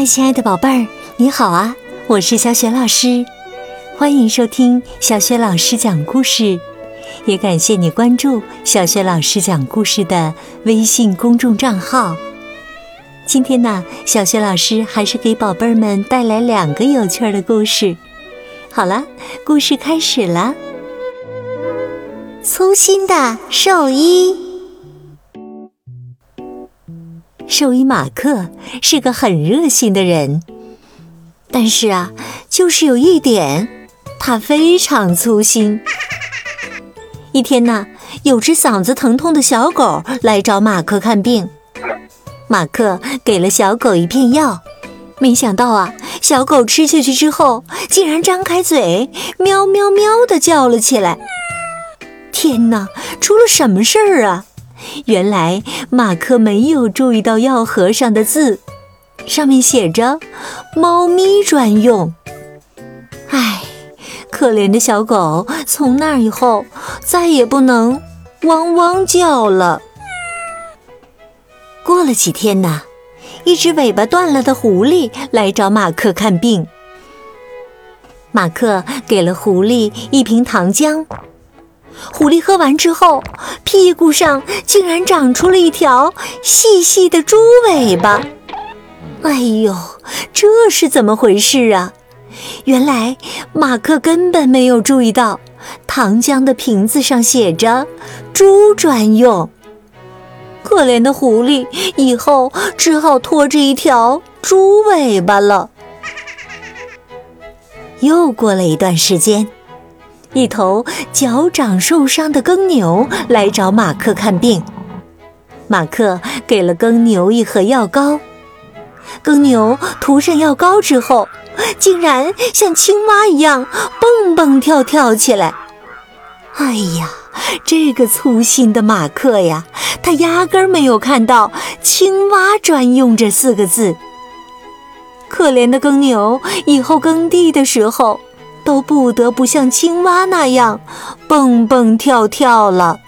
嗨，亲爱的宝贝儿，你好啊！我是小雪老师，欢迎收听小雪老师讲故事，也感谢你关注小雪老师讲故事的微信公众账号。今天呢，小雪老师还是给宝贝儿们带来两个有趣的故事。好了，故事开始了。粗心的兽医。兽医马克是个很热心的人，但是啊，就是有一点，他非常粗心。一天呢，有只嗓子疼痛的小狗来找马克看病，马克给了小狗一片药，没想到啊，小狗吃下去之后，竟然张开嘴，喵喵喵的叫了起来。天哪，出了什么事儿啊？原来马克没有注意到药盒上的字，上面写着“猫咪专用”。唉，可怜的小狗，从那以后再也不能汪汪叫了。过了几天呢，一只尾巴断了的狐狸来找马克看病。马克给了狐狸一瓶糖浆。狐狸喝完之后，屁股上竟然长出了一条细细的猪尾巴。哎呦，这是怎么回事啊？原来马克根本没有注意到，糖浆的瓶子上写着“猪专用”。可怜的狐狸以后只好拖着一条猪尾巴了。又过了一段时间。一头脚掌受伤的耕牛来找马克看病，马克给了耕牛一盒药膏。耕牛涂上药膏之后，竟然像青蛙一样蹦蹦跳跳起来。哎呀，这个粗心的马克呀，他压根儿没有看到“青蛙专用”这四个字。可怜的耕牛，以后耕地的时候。都不得不像青蛙那样蹦蹦跳跳了。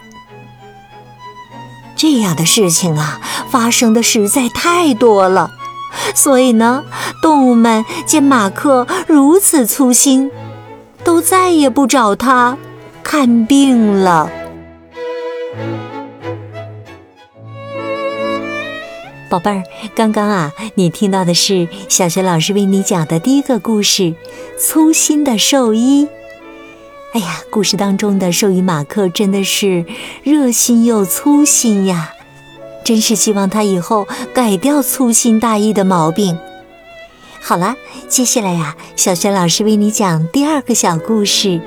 这样的事情啊，发生的实在太多了。所以呢，动物们见马克如此粗心，都再也不找他看病了。宝贝儿，刚刚啊，你听到的是小学老师为你讲的第一个故事《粗心的兽医》。哎呀，故事当中的兽医马克真的是热心又粗心呀，真是希望他以后改掉粗心大意的毛病。好了，接下来呀，小学老师为你讲第二个小故事：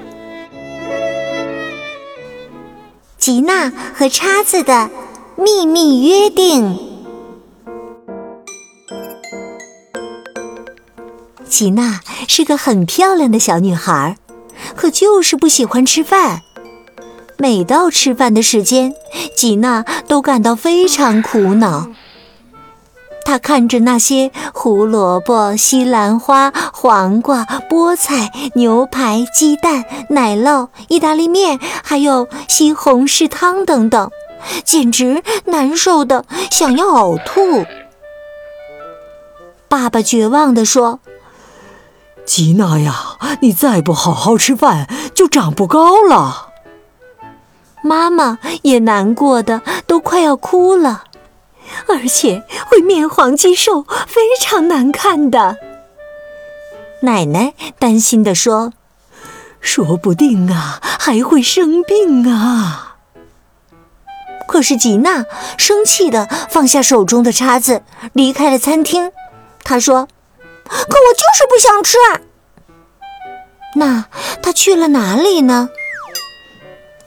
吉娜和叉子的秘密约定。吉娜是个很漂亮的小女孩，可就是不喜欢吃饭。每到吃饭的时间，吉娜都感到非常苦恼。她看着那些胡萝卜、西兰花、黄瓜、菠菜、牛排、鸡蛋、奶酪、意大利面，还有西红柿汤等等，简直难受的想要呕吐。爸爸绝望地说。吉娜呀，你再不好好吃饭，就长不高了。妈妈也难过的都快要哭了，而且会面黄肌瘦，非常难看的。奶奶担心的说：“说不定啊，还会生病啊。”可是吉娜生气的放下手中的叉子，离开了餐厅。她说。可我就是不想吃。那他去了哪里呢？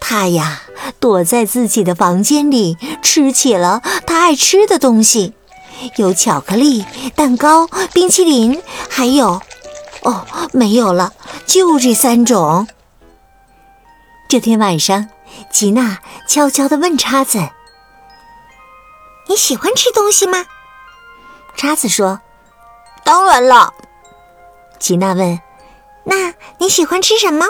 他呀，躲在自己的房间里吃起了他爱吃的东西，有巧克力、蛋糕、冰淇淋，还有……哦，没有了，就这三种。这天晚上，吉娜悄悄地问叉子：“你喜欢吃东西吗？”叉子说。当然了，吉娜问：“那你喜欢吃什么？”“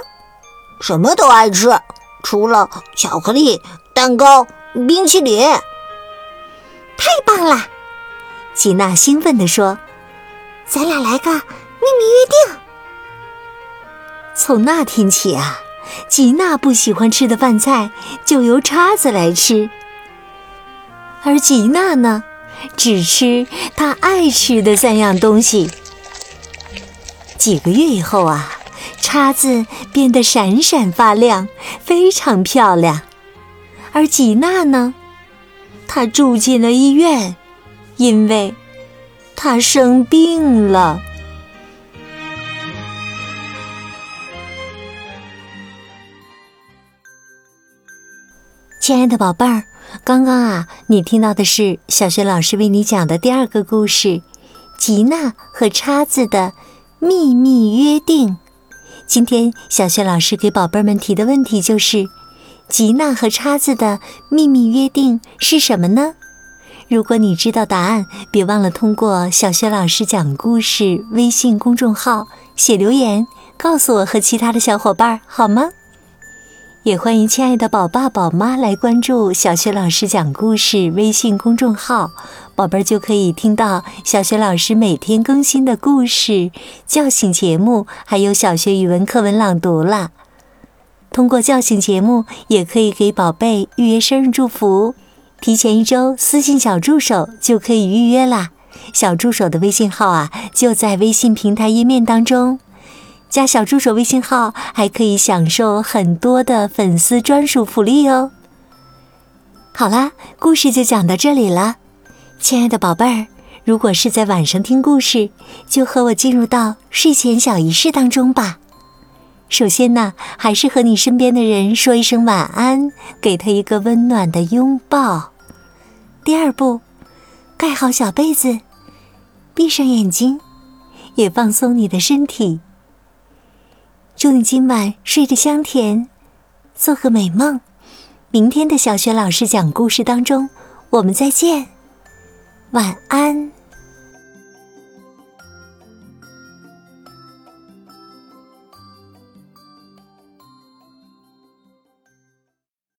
什么都爱吃，除了巧克力、蛋糕、冰淇淋。”“太棒了！”吉娜兴奋地说。咱俩来个秘密约定。从那天起啊，吉娜不喜欢吃的饭菜就由叉子来吃，而吉娜呢，只吃他爱吃的三样东西。几个月以后啊，叉子变得闪闪发亮，非常漂亮，而吉娜呢，她住进了医院，因为她生病了。亲爱的宝贝儿，刚刚啊，你听到的是小学老师为你讲的第二个故事《吉娜和叉子的秘密约定》。今天小学老师给宝贝们提的问题就是：吉娜和叉子的秘密约定是什么呢？如果你知道答案，别忘了通过小学老师讲故事微信公众号写留言，告诉我和其他的小伙伴，好吗？也欢迎亲爱的宝爸宝妈来关注小学老师讲故事微信公众号，宝贝儿就可以听到小学老师每天更新的故事、叫醒节目，还有小学语文课文朗读了。通过叫醒节目，也可以给宝贝预约生日祝福，提前一周私信小助手就可以预约啦。小助手的微信号啊，就在微信平台页面当中。加小助手微信号，还可以享受很多的粉丝专属福利哦。好啦，故事就讲到这里了，亲爱的宝贝儿，如果是在晚上听故事，就和我进入到睡前小仪式当中吧。首先呢，还是和你身边的人说一声晚安，给他一个温暖的拥抱。第二步，盖好小被子，闭上眼睛，也放松你的身体。祝你今晚睡得香甜，做个美梦。明天的小学老师讲故事当中，我们再见，晚安。